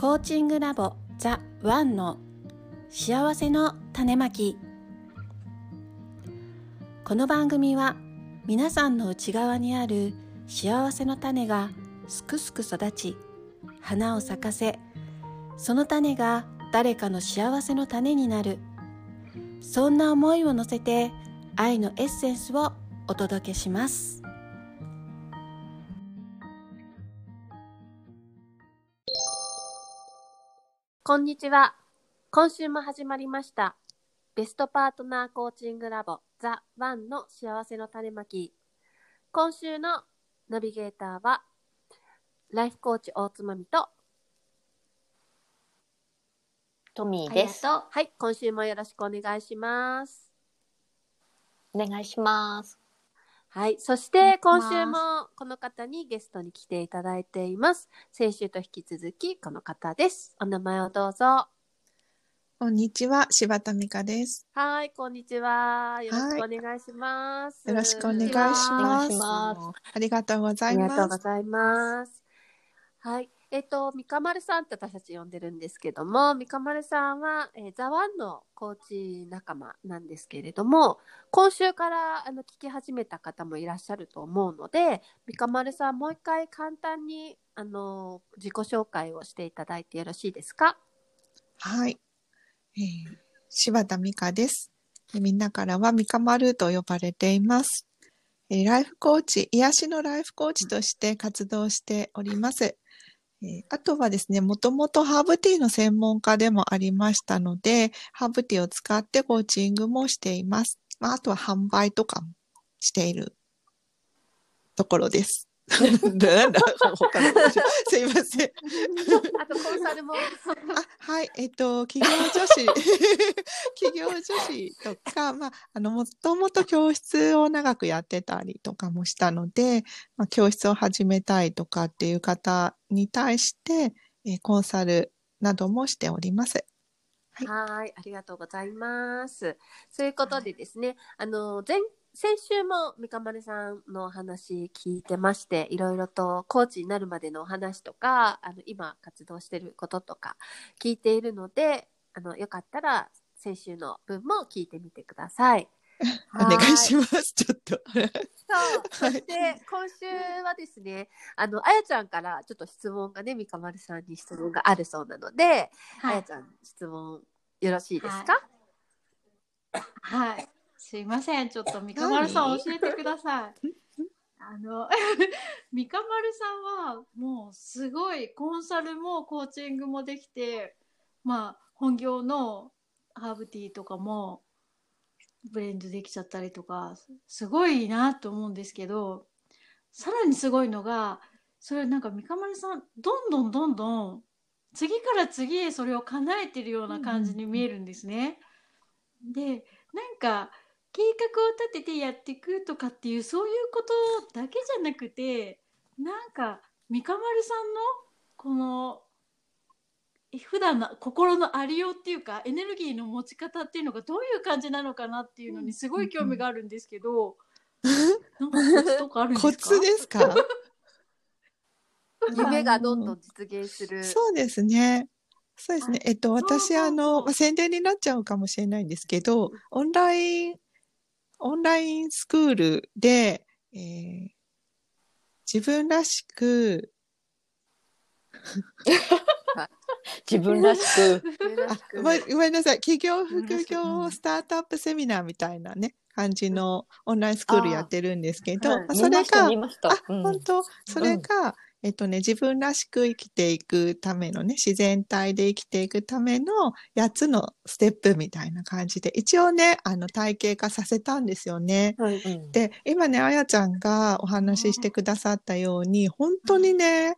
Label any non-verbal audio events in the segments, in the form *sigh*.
コーチングラボザ・ワンの幸せの種まき。この番組は皆さんの内側にある幸せの種がすくすく育ち花を咲かせその種が誰かの幸せの種になる。そんな思いを乗せて愛のエッセンスをお届けします。こんにちは。今週も始まりました。ベストパートナーコーチングラボザ・ワンの幸せの種まき。今週のナビゲーターはライフコーチ大津まみと。トミーです。はい今週もよろしくお願いします。お願いします。はい。そして、今週もこの方にゲストに来ていただいています。先週と引き続き、この方です。お名前をどうぞ。こんにちは、柴田美香です。はい、こんにちは。よろしくお願いします。よろしくお願いします。ありがとうございありがとうます。ございます。はい。えっと、三か丸さんって私たち呼んでるんですけども、三か丸さんは、えーザワンのコーチ仲間なんですけれども、今週からあの聞き始めた方もいらっしゃると思うので、三か丸さんもう一回簡単にあの自己紹介をしていただいてよろしいですか？はい。えー柴田美香です。みんなからは美香丸と呼ばれています。えーライフコーチ、癒しのライフコーチとして活動しております。えーあとはですね、もともとハーブティーの専門家でもありましたので、ハーブティーを使ってコーチングもしています。まあ、あとは販売とかもしているところです。*laughs* なんだ他の *laughs* すいません。*laughs* あとコンサルも。あ、はい、えっと、企業女子、企業女子とか、*laughs* まあ、あの、もともと教室を長くやってたりとかもしたので、まあ、教室を始めたいとかっていう方に対して、えーコンサルなどもしております。はいい、ありがとうございます。そういうことでですね、あの前先週も三か丸さんのお話聞いてまして、いろいろとコーチになるまでのお話とか、あの今活動してることとか聞いているので、あのよかったら先週の分も聞いてみてくださ *laughs* い。お願いします。ちょっと。そう、そして今週はですね、あのあやちゃんからちょっと質問がね、三か丸さんに質問があるそうなので、あやちゃん質問よろしいですか？はい。すいません。ちょっと三か丸さん何教えてください。*laughs* あの、*laughs* 三か丸さんはもうすごいコンサルもコーチングもできて、まあ本業のハーブティーとかもブレンドできちゃったりとか、すごいなと思うんですけど、さらにすごいのが、それなんか三か丸さん、どんどんどんどん次から次へそれを叶えてるような感じに見えるんですね。で、なんか計画を立ててやっていくとかっていうそういうことだけじゃなくてなんか三か丸さんのこの普段の心のありようっていうかエネルギーの持ち方っていうのがどういう感じなのかなっていうのにすごい興味があるんですけど、なんかコツとかあるんですか？*laughs* コツですか？夢がどんどん実現する。そうですね。そうですね。えっと、私、あの、まあ、宣伝になっちゃうかもしれないんですけど、オンライン、オンラインスクールで、えー自分らしく、*laughs* 自分らしく。あ、ごめんごめんなさい。企業副業スタートアップセミナーみたいなね、感じのオンラインスクールやってるんですけど、はいまあそれが、あ。本当、それが、えっとね、自分らしく生きていくためのね、自然体で生きていくための8つのステップみたいな感じで、一応ね、あの、体系化させたんですよね。うん。うんで、今ね、あやちゃんがお話ししてくださったように、本当にね、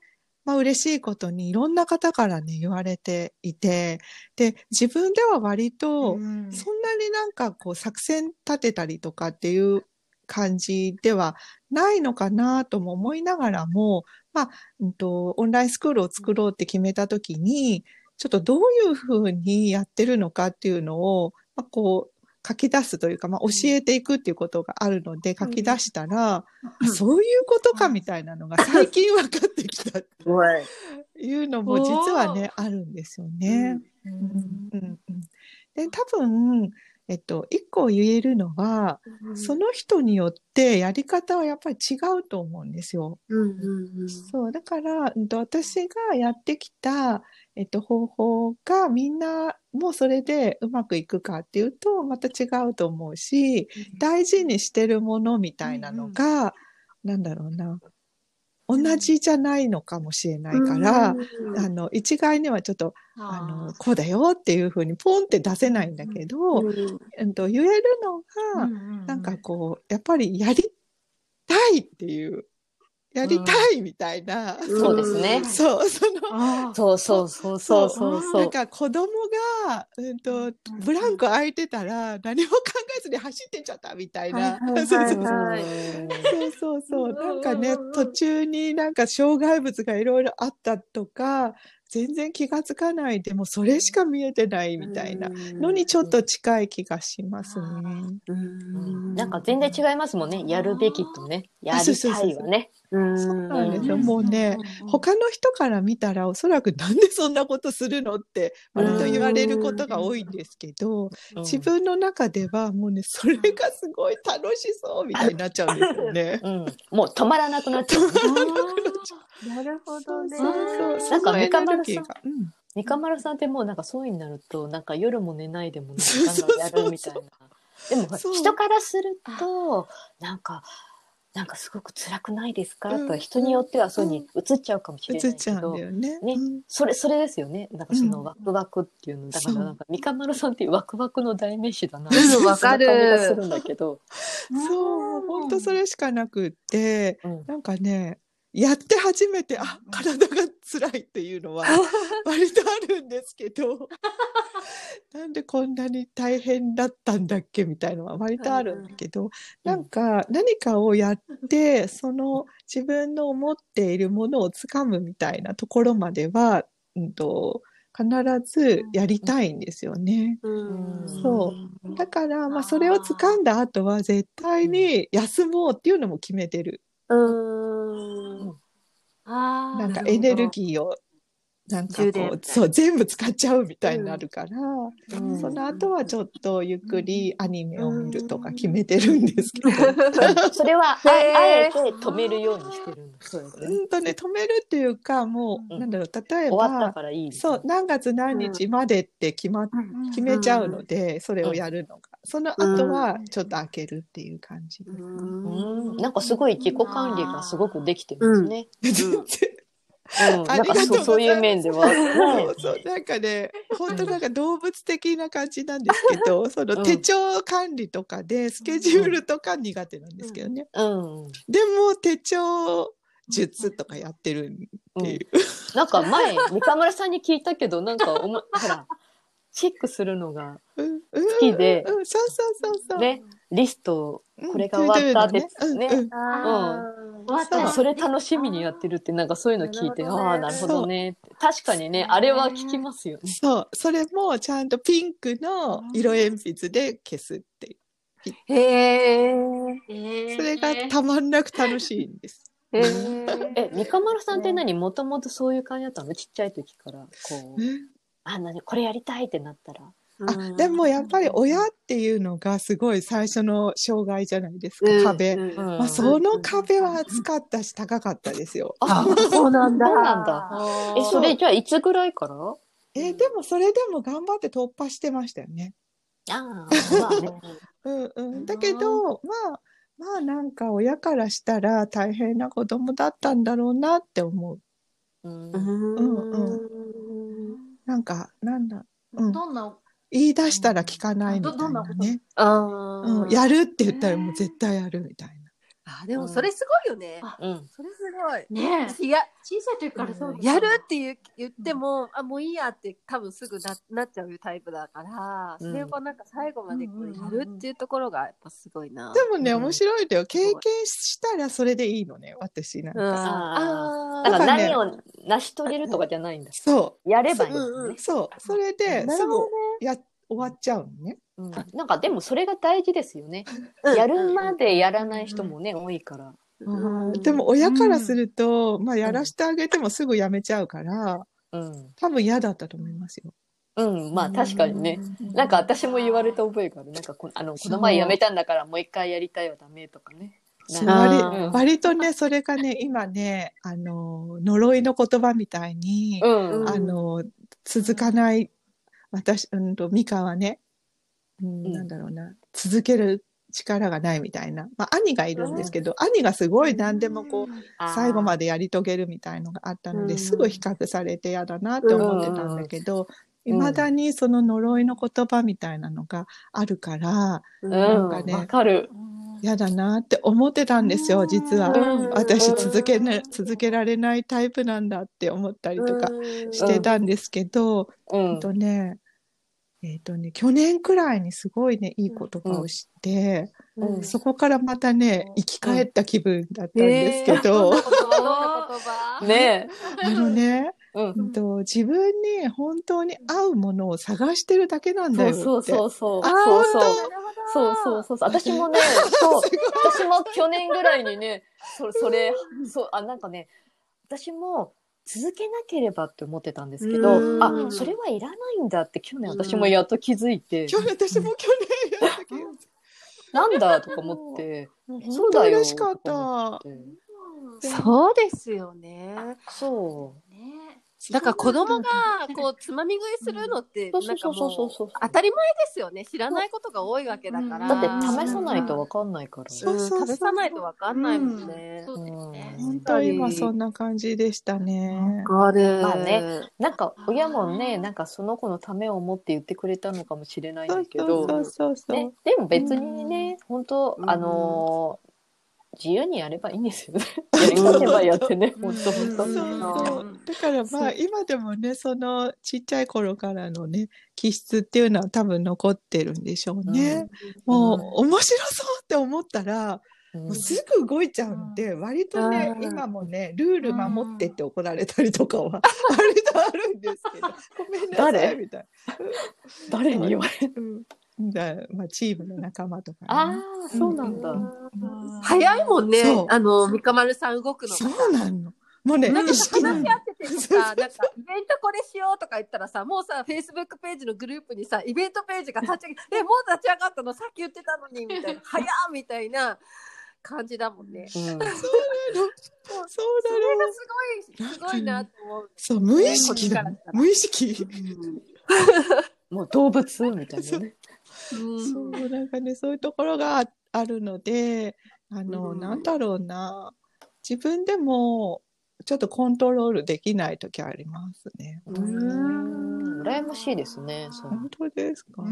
まあ嬉しいことにいろんな方からね、言われていて、で、自分では割と、うん。そんなになんかこう作戦立てたりとかっていう感じではないのかなとも思いながらも、まあ、うんと、オンラインスクールを作ろうって決めたときに、ちょっとどういうふうにやってるのかっていうのを、まあ、こう、書き出すというか、まあ、教えていくっていうことがあるので、書き出したら、あそういうことかみたいなのが最近分かってきた。ご *laughs* い。い。うのも実はね、あるんですよね。うんうんうん。で、多分、えっと、一個言えるのは、その人によってやり方はやっぱり違うと思うんですよ。うんうんうん。そう、だから、うんと、私がやってきた、えっと、方法がみんなもそれでうまくいくかっていうと、また違うと思うし、大事にしてるものみたいなのが、なんだろうな、同じじゃないのかもしれないから、うん。あの、一概にはちょっと、あの、こうだよっていうふうにポンって出せないんだけど、うん。と、言えるのが、なんかこう、やっぱりやりたいっていう、やりたいみたいな、んそうですね。そう、その、あそうそうそうそうそうそなんう。か子供が、うんと、ブランク空いてたら何も考えずに走ってっちゃったみたいな。はいはいそうはいそうはいそうそうそう。うんなんかね、途中になんか障害物がいろいろあったとか、全然気がつかないでもそれしか見えてないみたいなのにちょっと近い気がしますね。うんなんか全然違いますもんね。やるべきとね。やりたいはね。うんそうなんですよ。うんもうね、他の人から見たらおそらくなんでそんなことするのって割と言われることが多いんですけど、うん自分の中ではもうね、それがすごい楽しそうみたいになっちゃうんですよね。うん。もう止まらなくなっちゃう。なるほどね。そうそう。なんかそのエネ三河さん。うん。三河丸さんってもうなん。かそうになると、なんか夜も寝ないでもなんかやるみたいな。でも人からすると、なんか、なんかすごく辛くないですか、うんと人によってはそうに映っちゃうかもしれないけどうんね。ねうん。それ、それですよね。なんかそうん。のワクワクっていうの。だかそうらなんか三河丸さんっていうワクワクの代名詞だな。うんわかる。感じがするんだけど。そう、本当それしかなくって、うん。なんかね、やって初めて、あ、体が辛いっていうのは *laughs* 割とあるんですけど、*laughs* なんでこんなに大変だったんだっけみたいのは割とあるんだけど、なんか何かをやって、その自分の思っているものをつかむみたいなところまでは、うんと、必ずやりたいんですよね。うんそう。だから、まあ、それを掴んだ後は絶対に休もうっていうのも決めてる。うん。あなんかエネルギーを、なんかこう、そう、全部使っちゃうみたいになるから、うん。その後はちょっとゆっくりアニメを見るとか決めてるんですけど、*laughs* それはあ、えて。止めるようにしてるんだ。そうですね。うんとね、止めるっていうか、もう、うん。なんだろう、例え終わったば、からいい。そう、何月何日までって決まっ決めちゃうので、それをやるのが。その後はちょっと開けるっていう感じです。うん。なんかすごい自己管理がすごくできてますね。*laughs* うん。なんかそうそういう面では。そうそう、なんかね、本当なんか動物的な感じなんですけど、その手帳管理とかでスケジュールとか苦手なんですけどね。うん。でも手帳術とかやってるっていう。なんか前、三河村さんに聞いたけど、なんかおも、ほら、チェックするのが、好きで。うん、そうそうそうそう。ね、リスト、うんこれが終わったですうんね。うんあ終わった。それ楽しみにやってるって、なんかそういうの聞いて、ああ、なるほどねって。確かにね、あれは聞きますよね。そう、それもちゃんとピンクの色鉛筆で消すっていう。ー。へえ。それがたまんなく楽しいんです。へえ。え、三河丸さんって何？もともとそういう感じだったの？ちっちゃい時から。こう、あ、なに、これやりたいってなったら。あでもやっぱり親っていうのがすごい最初の障害じゃないですか、壁。うんうんまあ、その壁は厚かったし高かったですよ。あ、そうなんだ。なんだえ、それじゃあいつぐらいから？えーでもそれでも頑張って突破してましたよね。あ。*laughs* うんうん。だけど、まあ、まあなんか親からしたら大変な子供だったんだろうなって思う。うんうんなんか、なんだ、うんどんな言い出したら聞かないみたいなね。あうん、やるって言ったらもう絶対やるみたいな。あ、でもそれすごいよね。あうん。それすごい。ねえ私や、小さい時からそうやるって言う言っても、あ、もういいやって多分すぐななっちゃうタイプだから、うんそれをなんか最後までこうやるっていうところがやっぱすごいな。でもね、うん面白いんだよ。経験したらそれでいいのね、私なんうん、か。ああーだから何を成し遂げるとかじゃないんだ。そやればいいんだうんうんね。そう。それで、すぐなるほどねや、終わっちゃうのね。うんなんかでもそれが大事ですよね。*laughs* うんやるまでやらない人もね、多いから。うんでも親からすると、まあやらしてあげてもすぐやめちゃうから、うん。多分嫌だったと思いますよ。うん、まあ確かにね。なんか私も言われた覚えがある。なんかこあの、この前辞めたんだからもう一回やりたいはダメとかね。割うん割とね、それがね、今ね、あの、呪いの言葉みたいに、うん。あの、続かない、私、うんと、ミカはね、うん、うん。なんだろうな、続ける力がないみたいな。まあ、兄がいるんですけど、兄がすごい何でもこう、最後まで。でやり遂げるみたいのがあったので、うん。すぐ比較されて嫌だなって思ってたんだけど、うん。いまだにその呪いの言葉みたいなのがあるから、うん、なんかねわかる。嫌だなって思ってたんですよ、実は。うん私続けね、続けられないタイプなんだって思ったりとかしてたんですけど、えっうん。とね、えっとね、去年くらいにすごいね、いい言葉を知って、うん。そこからまたね、生き返った気分だったんですけど、ね *laughs* あのね、え。うん。うんと、自分に本当に合うものを探してるだけなんだよって。そうそうそうそう。あそうそう。そうそうそうそう。私もね、*laughs* そう。私も去年ぐらいにね、そそれ、そう、あ、なんかね、私も続けなければって思ってたんですけうど、んあ、それはいらないんだって去年私もやっと気づいて、去年、私も去年やったけど、なんだとか思って、そう本当だよ。嬉しかった。そうですよね。そねだから子供がこうつまみ食いするのって。当たり前ですよね。知らないことが多いわけだから。だってうん試さないとわかんないから。そうそうそううん食べさないとわかんないもんね。そうですね。本当今そんな感じでしたね。わかる。まあね。なんか親もね、なんかその子のためを思って言ってくれたのかもしれないんだけど、そうそうそう。ね、でも別にね、本当うんあのー自由にやればいいんですよね。*laughs* やばやってね、本当本当。そうそう。だからまあ今でもね、そのちっちゃい頃からのね、気質っていうのは多分残ってるんでしょうね。もう面白そうって思ったら、すぐ動いちゃうんで、割とね、うん今もね、ルール守ってって怒られたりとかは割とあるんですけど、ごめんなさい誰？みたい誰に言われる？な。うんだまあ、チームの仲間とか、ね。ああ、そうなんだ。早いもんね。あの、三日丸さん動くの。そうなの。もうね、なんか話し合っててさ、なんかイベントこれしようとか言ったらさ、もうさ、フェイスブックページのグループにさ、イベントページが立ち上げ、え、もう立ち上がったの？さっき言ってたのに、みたいな、早っみたいな感じだもんね。うんそうなの。そうそれなの。がすごい、すごいなと思う。そう、無意識無意識。もう動物みたいなね。うんそう、なんかね、そういうところがああるので、あの、うんなんだろうな。自分でも、ちょっとコントロールできない時ありますね。うーん羨ましいですね。本当ですか、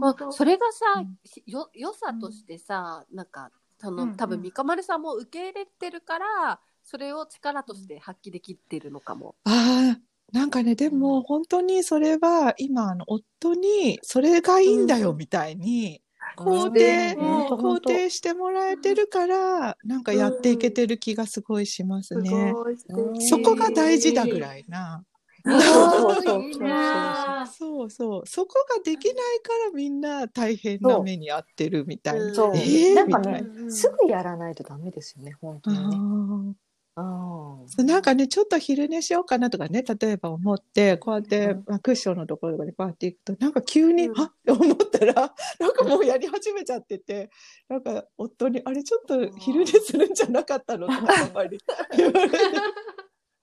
まあ、それがさうん、しよ、良さとしてさ、なんか、その、うん多分、三日丸さんも受け入れてるから、それを力として発揮できてるのかも。ああ、なんかね、でも本当にそれは今、あの、夫にそれがいいんだよみたいに肯定、肯定してもらえてるから、なんかやっていけてる気がすごいしますね。そこが大事だぐらいな。そうそうそこができないからみんな大変な目に遭ってるみたいな。そう。えーなんかねすぐやらないとダメですよね、本当にね。ああーなんかね、ちょっと昼寝しようかなとかね、例えば思って、こうやって、まあ、クッションのところとかにこうやって行くと、なんか急に、うん。はっって思ったら、なんかもうやり始めちゃってて、なんか夫に、あれちょっと昼寝するんじゃなかったのとか、やっぱり言われて。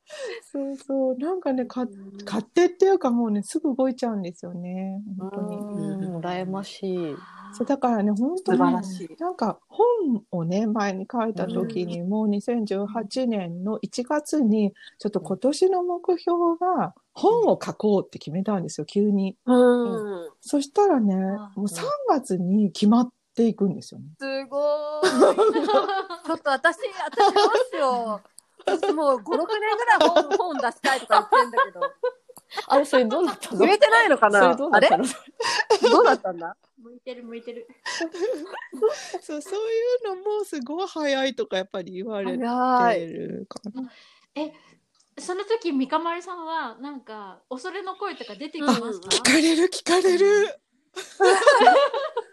*laughs* そうそう、なんかね、か勝手っていうかもうね、すぐ動いちゃうんですよね、あ。本当に。うん、羨ましい。そうだからね、本当にらしい。なん。か本をね、前に書いた時にもう2018年の1月に、ちょっと今年の目標が本を書こうって決めたん。ですよ、急に。うん。そしたらね、あもう3月に決まっていくん。ですよね。すごーい。ちょっと私、私どうしよう。私もう5、6年ぐらい本本出したいとか言ってんだけど。*laughs* あれ、それどうなったの？言えてないのかそな？あれれどうなったの？どうだったんだ？向いてる向いてる。*laughs* そうそういうのもすごい早いとかやっぱり言われ早い。てるかな。その時三日丸さんはなんか恐れの声とか出てきますか？聞かれる聞かれる。*laughs*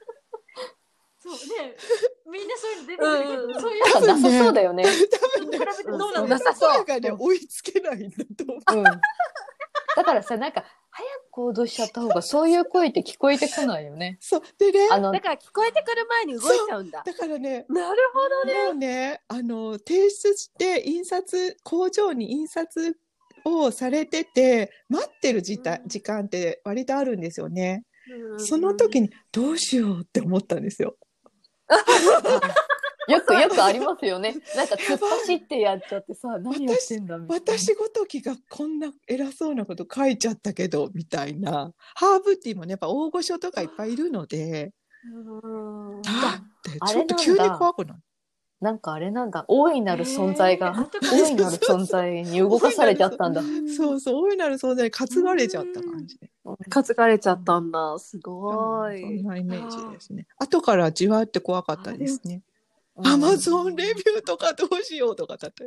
そうね *laughs* みんなそういうの出てくるけど、うんそういうなんかなさそうだよね。多分ね、比べてどうなんなださそがね、追いつけないんだと思う。うん。だからさ、なんか、早く行動しちゃった方が、そういう声って聞こえてこないよね。そう。でね、あのだ、から聞こえてくる前に動いちゃうんだ。だからね、なるほどね。もうね、あの、提出して印刷、工場に印刷をされてて、待ってる時間時間って割とあるんですよね。その時にどうしようって思ったんですよ。*laughs* よくよくありますよね。なんか突っ走ってやっちゃってさ、*laughs* 何てんだみたいな。私ごときがこんな偉そうなこと書いちゃったけど、みたいな。ハーブティーもね、やっぱ大御所とかいっぱいいるので、うんだってあちょっと急に怖くないなんかあれなんだ、大いなる存在が、えー大いなる存在に動かされちゃったんだ。そうそう、大いなる存在に担がれちゃった感じで。担がれちゃったんだ。すごそんい。なイメージですね。後からじわって怖かったですね。うんアマゾンレビューとかどうしようとかだった。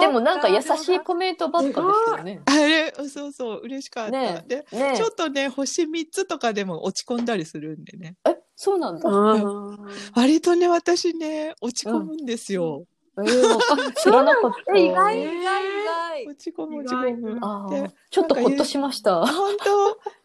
でもなんか優しいコメントばっかでしたよね。あれ、そうそう、嬉しかった。ねで、ねちょっとね、星3つとかでも落ち込んだりするんでね。え、そうなんだ。うん。割とね、私ね、落ち込むんですよ。えー、知らなかった。え意外、意外、意外。落ち込む、落ち込む。ちょっとほっとしました。本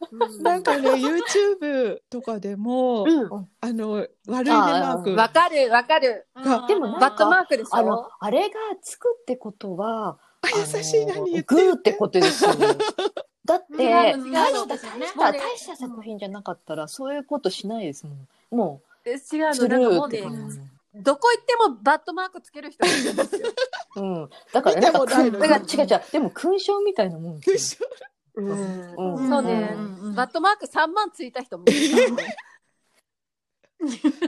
当？なんかね、YouTube とかでも、うん。あの、悪いねマーク。わかる、わかる。がでもなんかバットマークでしあのょ、あれがつくってことは、あ優しい何言ってグーってことですよね。*laughs* だって、大した、大した、大した作品じゃなかったら、そういうことしないですもん。もえ違うう、の、なんかもうね。どこ行ってもバットマークつける人がいるんですよ。*laughs* うん。だから、なんか、見てもないのにだから違う違う。でも、勲章みたいなもんですよ。うんうんそうねんバットマーク3万ついた人もいるからね。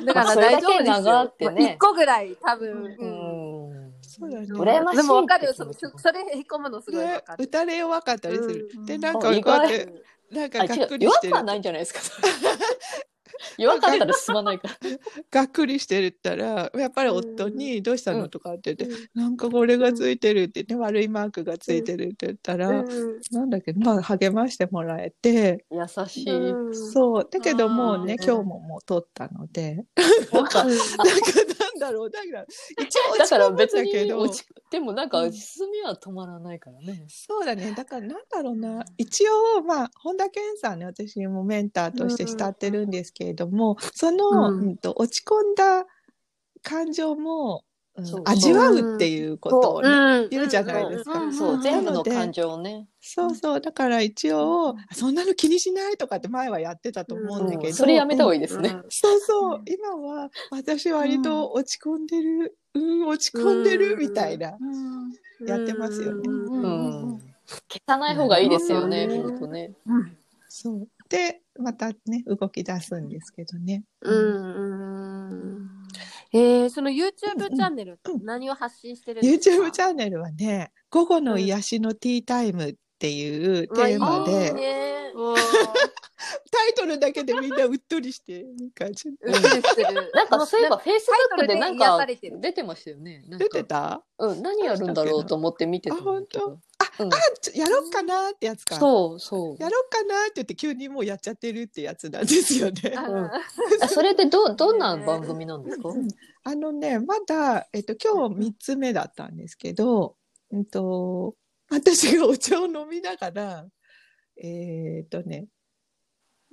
だから大丈夫ですよ。長ってね1個ぐらい多分。うん。そうだね。羨ましいでもわかるよ。それへこむのすごい。打たれ弱かったりする。うんで、なんかこうやって、なんかがっく。りしてる弱くは。ないんじゃないですか？*laughs* *laughs* 弱かったら進まないから。がっくりしてたら、やっぱり夫に、どうしたの？とかって言って、なんかこれがついてるって言って、悪いマークがついてるって言ったら、うん。なんだっけ、まあ励ましてもらえて、優しい。うん。そう。だけどもうね、うん。今日ももう取ったので、なんか、なんかなんだろう、だから、一応落ち込むん別にだけど、でもなんかうん。進みは止まらないからね。そうだね。だからなんだろうな。一応、まあ、本田健さんね、私もメンターとして慕ってるんですけれども、その、うんうんと、落ち込んだ感情も、うんそう味わうっていうことをね、うん言うじゃないですか。うんそう、全部の感情をね。そうそう。だから一応、そんなの気にしないとかって前はやってたと思うんだけど、それやめた方がいいい。ですね。そうそう。今は、私割と落ち込んでる、うん、落ち込んでるみたいな、うんやってますよね。うんううんん。消さない方がいいですよね、うんね。そう。で、またね、動き出すんですけどね。うんうん。えー、その YouTube チャンネルうん。何を発信してるんですか？YouTube チャンネルはね、午後の癒しのティータイムっていうテーマうわいいで、ね。おー。*laughs* タイトルだけでみんなうっとりしてる感じ。うん。してるなんかそういえば、フェイスブックでなんか出てましたよね。出てた？うん、何やるんだろうと思って見てたんだけど。うんちょやろっかなってやつか。そうそう。やろっかなって言って急にもうやっちゃってるってやつなんですよね。あうんあ *laughs* *laughs* それでど、どんな番組なんですか？う *laughs* んあのね、まだ、えっと、今日3つ目だったんですけど、うんと、私がお茶を飲みながら、えっとね、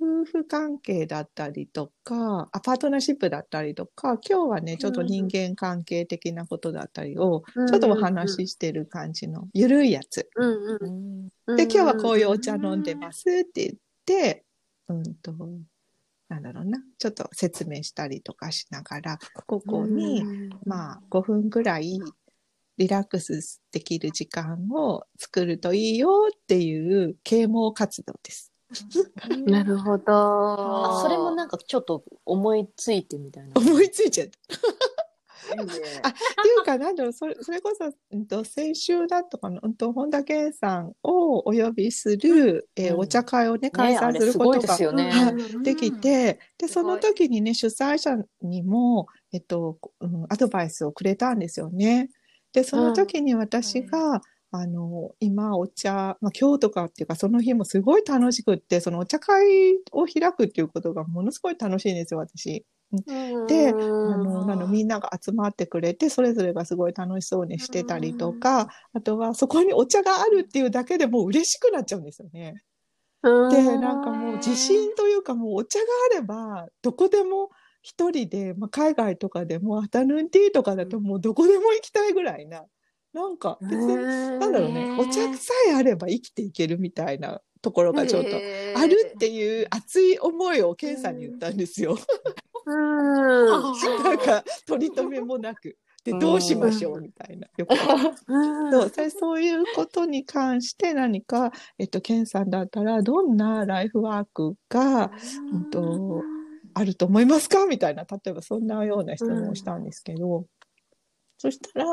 夫婦関係だったりとか、あパートナーシップだったりとか、今日はね、ちょっと人間関係的なことだったりを、うんちょっとお話ししてる感じの、ゆるいやつ。うんううん。んで、今日はこういうお茶飲んでますって言って、うんと、なんだろうな、ちょっと説明したりとかしながら、ここに、まあ、5分ぐらいリラックスできる時間を作るといいよっていう啓蒙活動です。なるほど。あそれもなんかちょっと思いついてみたいな。思いついちゃった。いいね *laughs* あっていうか、なんだろう、それそれこそ、うんと、先週だとかの、うんと、本田健さんをお呼びする、えーうんお茶会をね、開催することがですよね。はいできて、で、その時にね、主催者にも、えっと、うん、アドバイスをくれたんですよね。で、その時に私が、あの、今お茶、まあ今日とかっていうかその日もすごい楽しくって、そのお茶会を開くっていうことがものすごい楽しいんですよ、私。で、あの、なの、みんなが集まってくれて、それぞれがすごい楽しそうにしてたりとか、あとはそこにお茶があるっていうだけでもう嬉しくなっちゃうんですよね。で、なんかもう自信というかもうお茶があれば、どこでも一人で、まあ、海外とかでもアフタヌーンティーとかだともうどこでも行きたいぐらいな、なんか別に、なんだろうね、お茶さえあれば生きていけるみたいなところがちょっとあるっていう熱い思いをケンさんに言ったんですよ。うん。*laughs* なんか取り留めもなく。で、どうしましょうみたいな。よくそうそれそういうことに関して何か、えっと、ケンさんだったらどんなライフワークがうんとあると思いますか？みたいな、例えばそんなような質問をしたんですけど、そしたら、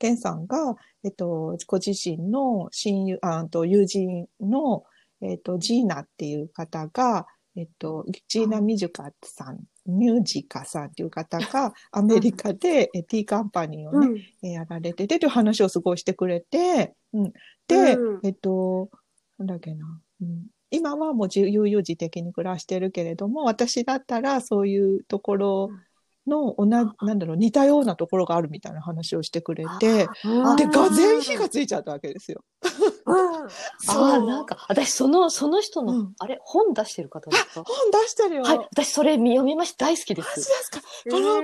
ケンさんが、えっと、ご自身の親友、ああと友人の、えっと、ジーナっていう方が、えっと、ジーナ・ミジュカさん、ミュージカさんっていう方が、アメリカでえティーカンパニーをね、えやられててという話をすごいしてくれて、うん、で、うん。えっと、なんだっけな、うん、今はもう自由々自適に暮らしてるけれども、私だったらそういうところの同じ、なんだろう、似たようなところがあるみたいな話をしてくれて、で、がぜん火がついちゃったわけですよ。ああ、なんか、私、その、その人の、うん。あれ、本出してる方ですか？本出してるよ。はい、私、それ読みました。大好きで。マジですすかこの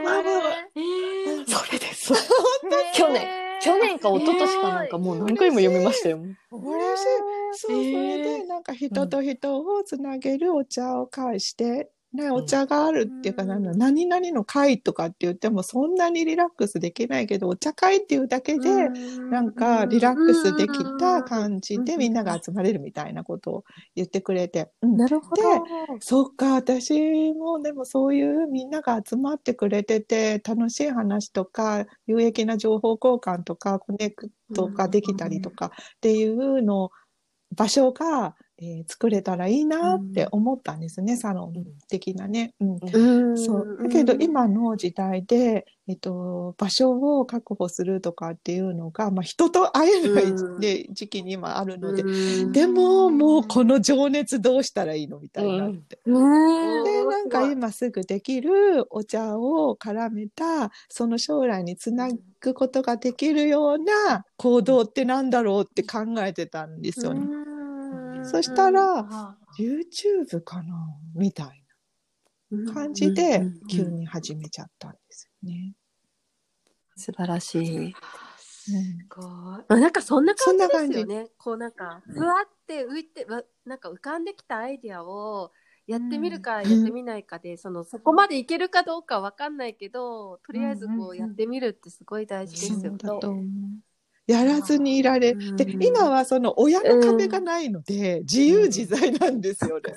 それです。*laughs* 去年、去年か一昨年かなんかもう何回も読みましたよ。嬉しい。そう、それで、なんか人と人をつなげるお茶を介して、ね、お茶があるっていうか、うんなん。だ何々の会とかって言っても、そんなにリラックスできないけど、お茶会っていうだけで、なんかリラックスできた感じでみんなが集まれるみたいなことを言ってくれて。うん。なるほど。そっか、私もでもそういうみんなが集まってくれてて、楽しい話とか、有益な情報交換とか、コネクトができたりとかっていうの、場所が、えー作れたらいいなって思ったんですね、サロン的なね。うん。うん。そう。だけど今の時代で、えっと、場所を確保するとかっていうのが、まあ人と会えない、うん。ね時期に今あるので、うん。でももうこの情熱どうしたらいいのみたいになって。うん。で、なんか今すぐできるお茶を絡めた、その将来につなぐことができるような行動ってなんだろうって考えてたんですよね。そしたら、あ。YouTube かな？みたいな。感じで急に始めちゃったんですよね。素晴らしい。うん。ごい。まあ、なんかそんな感じですよね。こうなんか、ふわって浮いて、わなんか浮かんできたアイディアをやってみるかうん。やってみないかで、そのそこまでいけるかどうかわかんないけど、とりあえずうんうんうん。こうやってみるってすごい大事ですよ。ね。そうだと思う。やらずにいられ、うん。で、今はその親の壁がないので、自由自在なんですよね。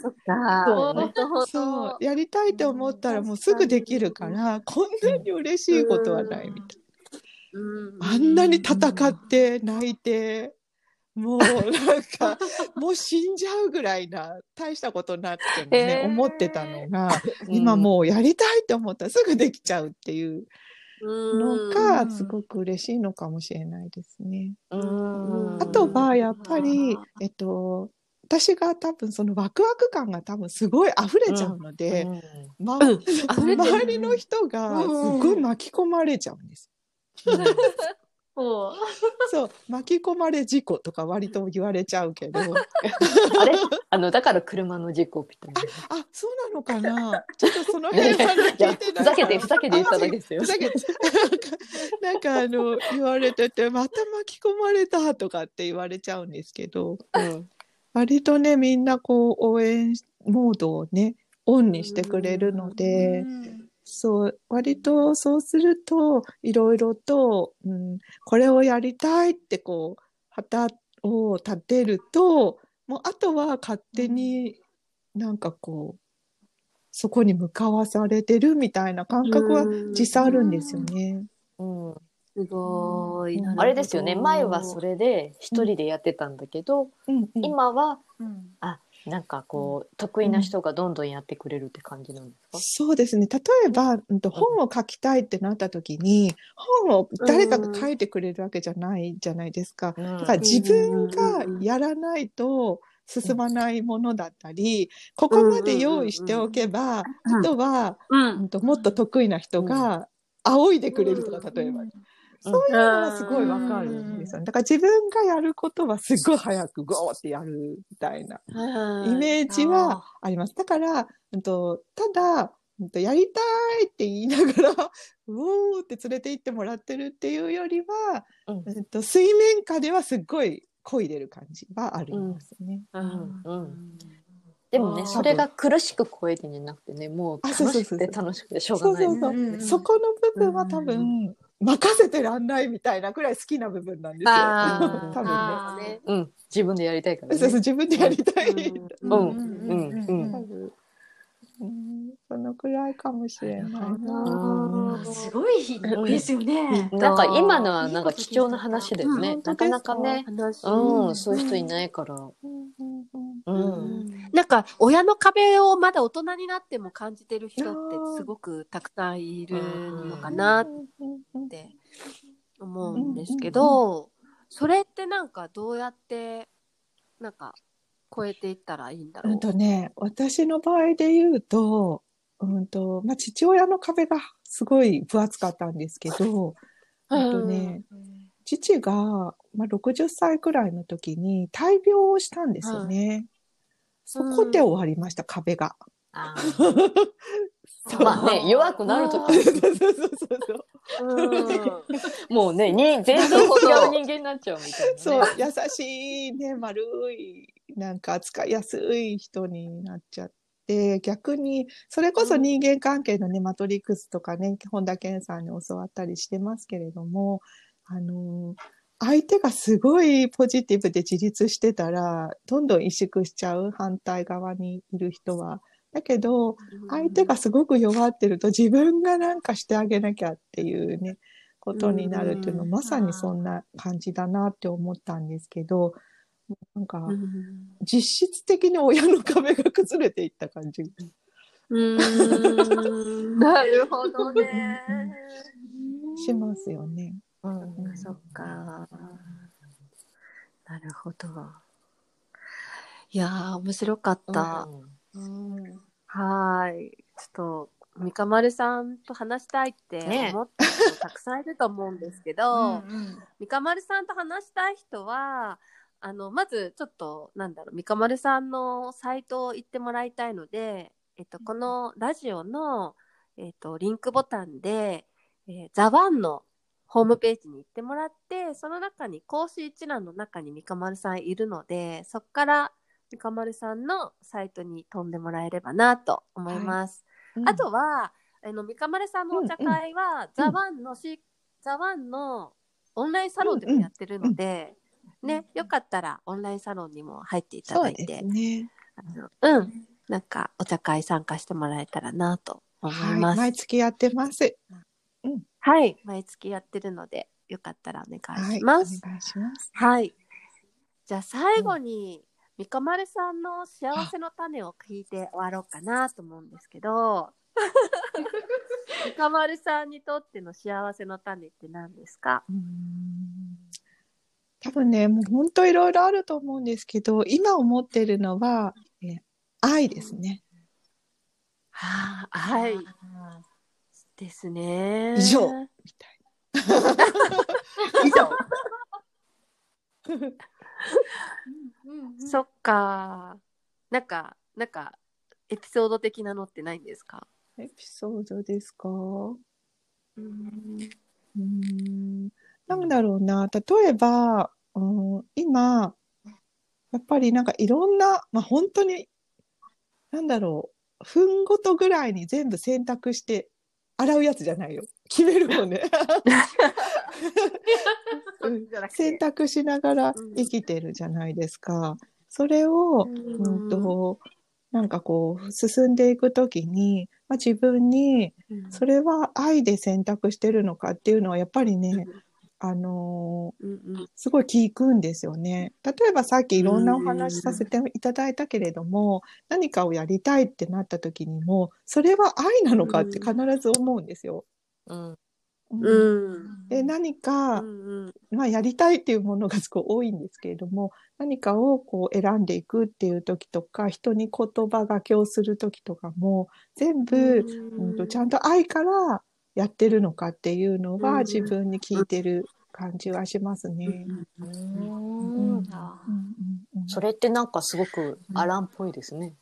そうやりたいと思ったらもうすぐできるから、こんなに嬉しいことはないみたいうん。な。あんなに戦って泣いて、もうなんか、もう死んじゃうぐらいな、大したことなくてもね、*laughs* へー。思ってたのが、今もうやりたいと思ったらすぐできちゃうっていうのうが、うん。すごく嬉しいのかもしれないですね。うん。あとは、やっぱり、えっと、私が多分そのワクワク感が多分すごい溢れちゃうので、まうん。*laughs* 溢れてる周りの人がすごい巻き込まれちゃうんです。*laughs* そう、巻き込まれ事故とか割と言われちゃうけど、*laughs* あれ？あの、だから車の事故みたいな。あ、そうなのかな？ちょっとその辺は聞いてない。ふざけて、ふざけて言っただけですよふ。ざけて。なんか、*laughs* あの、言われてて、また巻き込まれたとかって言われちゃうんですけど、うん割とね、みんなこう応援モードをね、オンにしてくれるので、そう、割とそうすると、いろいろと、うん、これをやりたいってこう、旗を立てると、もうあとは勝手になんかこう、そこに向かわされてるみたいな感覚は実際あるんですよね。うんすごい。うんなるほどあれですよね。前はそれで一人でやってたんだけど、うんうん今はうんなんかこう得意な人がどんどんやってくれるって感じなんですか、そうですね。例えば、うん。と本を書きたいってなった時に、本を誰かが書いてくれるわけじゃないじゃないですか。うん。だから自分がやらないと進まないものだったり、ここまで用意しておけば、うん。あとは、う。うんもっと得意な人が仰いでくれるとか、例えば。そういうのはすごいわかるんですよね。だから自分がやることはすごい早くゴーってやるみたいなイメージはあります。だから、うんとただ、うんとやりたいって言いながら、*laughs* うおーって連れて行ってもらってるっていうよりは、うん。うんと水面下ではすっごい漕いでる感じはありますね。うん。うん。でもねそれが苦しく超えてんじゃなくてねもうあそう楽しくそうそうそうて楽しくてしょうがないそうそうそう。うん。うんそこの部分は多分、任せてらんないみたいなくらい好きな部分なんですよ。*laughs* 多分ね。うん。自分でやりたいからね。そうそう、自分でやりたい。うん。うん。うん。うん。うんそのくらいかもしれないな。うんすごいですよね。なんか今のはなんか貴重な話だよね。うんなかなかね。話うんそういう人いないから。なんか親の壁をまだ大人になっても感じてる人ってすごくたくさんいるのかなって思うんですけど、それってなんかどうやってなんか超えていったらいいんだろう？うん。とね、私の場合で言うと、うんと、まあ、父親の壁がすごい分厚かったんですけど、うんとね、父が、まあ、60歳くらいの時に大病をしたんですよね。そこで終わりました、壁が。*laughs* まあね弱くなると *laughs* そうそうそうそうそう。うん。もうねに全然違う人間になっちゃうみたいなね。そう、優しいね、丸い、なんか扱いやすい人になっちゃって、逆に、それこそ人間関係のね、マトリックスとかね、本田健さんに教わったりしてますけれども、あの、相手がすごいポジティブで自立してたら、どんどん萎縮しちゃう、反対側にいる人は。だけど、相手がすごく弱ってると自分がなんかしてあげなきゃっていうね、ことになるっていうの、うんまさにそんな感じだなって思ったんですけど、なんか、うん実質的に親の壁が崩れていった感じ。うん *laughs* なるほどね。しますよね。うんそっか。なるほど。いやー、面白かった。はーい。ちょっと、三日丸さんと話したいってね思った人たくさんいると思うんですけど、うんうん三日丸さんと話したい人は、あの、まずちょっと、なんだろう、三日丸さんのサイトを行ってもらいたいので、えっと、このラジオの、えっと、リンクボタンで、えー、ザワンのホームページに行ってもらって、その中に講師一覧の中に三日丸さんいるので、そこから三日丸さんのサイトに飛んでもらえればなと思います。あとは、あの、三日丸さんのお茶会は、ザワンのし、ザワンのオンラインサロンでもやってるので、ね、よかったらオンラインサロンにも入っていただいて、すね。あのうん、なんかお茶会参加してもらえたらなと思いはい。ます。毎月やってます。はい、毎月やってるので、よかったらお願はいい。お願いします。します。はい。じゃあ最後に、三日丸さんの幸せの種を聞いて終わろうかなと思うんですけど、*laughs* 三日丸さんにとっての幸せの種って何ですか？うーん多分ね、もう本当いろいろあると思うんですけど、今思ってるのは、え愛ですね。はあ、はい。ですね。以上みたい以上。*laughs* そっか。なんか、なんか、エピソード的なのってないんですか？な。エピソードですか？うん。なんだろうな。例えば、うん、今、やっぱりなんかいろんな、まあ本当に、なんだろう。分ごとぐらいに全部選択して洗うやつじゃないよ。決めるのね。うん選択しながら生きてるじゃないですか。それを、うんと、なんかこう、進んでいくときに、まあ、自分に、それは愛で選択してるのかっていうのは、やっぱりね、あのーうんうんすごい聞くんですよね。例えばさっきいろんなお話しさせていただいたけれども、何かをやりたいってなった時にも、それは愛なのかって必ず思うんですよ。うん。うんうんで、何うか、んうんまあやりたいっていうものがすごい多いんですけれども、何かをこう選んでいくっていう時とか、人に言葉がけをする時とかも、全部、うんとちゃんと愛からやってるのかっていうのうん。は自分に聞いてる感じはしますね。それってなんかすごくアランっぽいですね。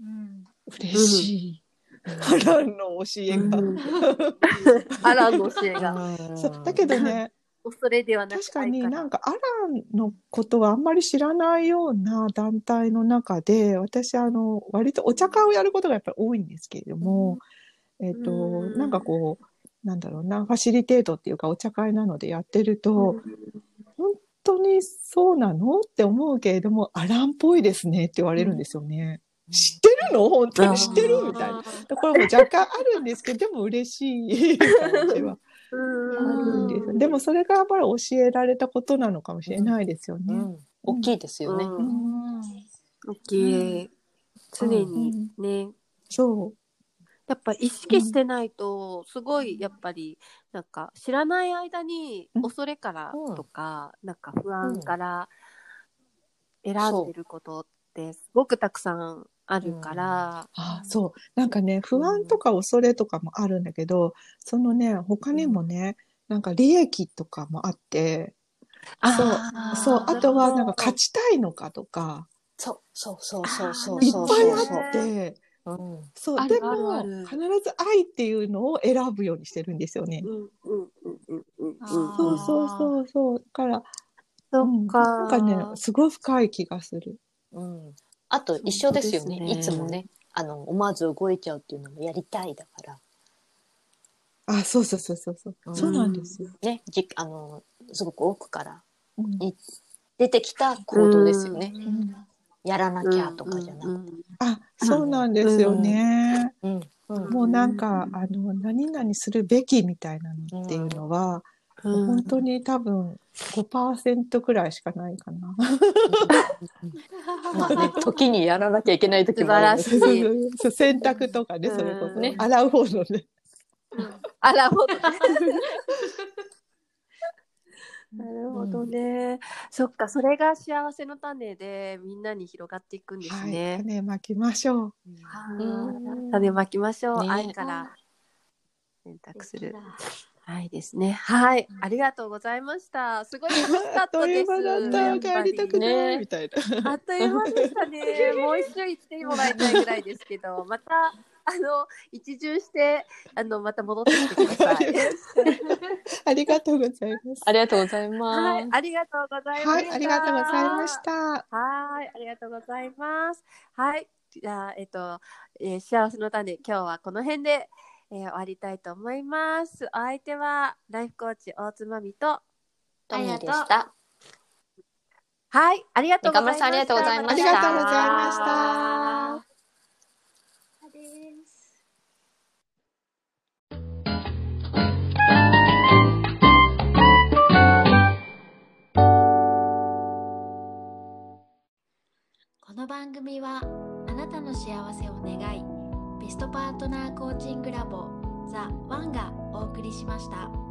うん。嬉しい。アランの教えが。うん。*laughs* アランの教えが。だけどね、恐れではなく確かに愛なんかアランのことはあんまり知らないような団体の中で、私あの、割とお茶会をやることがやっぱり多いんですけれども、えっ、と、うんなんかこう、なんだろうな、ファシリテートっていうかお茶会なのでやってると、本当にそうなのって思うけれども、アランっぽいですねって言われるんですよね。知ってるの？本当に知ってるみたいな。ところも若干あるんですけど、でも嬉しい感じはあるんです。でもそれがやっぱり教えられたことなのかもしれないですよね。うん。大きいですよね。うんうん大きい。常にね、そやっぱ意識してないと、すごいやっぱり、なんか知らない間にうん。恐れからとか、なんか不安から選んでることってすごくたくさんあるから、あそう。なんかね、不安とか恐れとかもあるんだけど、そのね、他にもね、なんか利益とかもあって、あーそう、あとはなんか勝ちたいのかとか、そうそうそうそうそういっそうぱいそうあって、うん。そう、あるでも必ず愛っていうのを選ぶようにしてるんですよね。うんうんうんうんうんあーそうそうそうそう。だから、そうんっか。なんかね、すごい深い気がする。うん。あと一緒ですよね。ねいつもね、あの、思わず動いちゃうっていうのもやりたいだから。あ、そうそうそうそうそう。うんそうなんですよ。ね、じあの、すごく奥からうんい出てきた行動ですよね。うんやらなきゃとかじゃなくて。うんあ、そうなんですよね。うん。うん。もうなんか、あの、何々するべきみたいなのっていうのは、うん本当に多分5%くらいしかないかな。*laughs* まあね、時にやらなきゃいけない時もあるんです素晴らしい洗濯とかね、それこそ。うんね、洗う方のね。あらほどね。*laughs* なるほどね。そっか、それが幸せの種でみんなに広がっていくんですはい。ね。種まきましょう。はい種まきましょう。ね愛から選択する。愛ですね。はい。ありがとうございました。すごい楽しかあったです。っという間だやっった。ぱり帰りたくない、ねみたいな。あっという間でしたね。*laughs* もう一緒行ってもらいたいぐらいですけど、また、あの、一巡して、あの、また戻ってきてください。*laughs* ありがとうございます。ありがとうございます。はい、ありがとうございました。はい、ありがとうございました。はい、ありがとうございます。はい、じゃあ、えっと、えー幸せの種、今日はこの辺で、えー終わりたいと思います。お相手は、ライフコーチ大津まみと、トミーでした。はい、ありがとうございました。ありがとうございました番組はあなたの幸せを願いベストパートナーコーチングラボザ・ワンがお送りしました。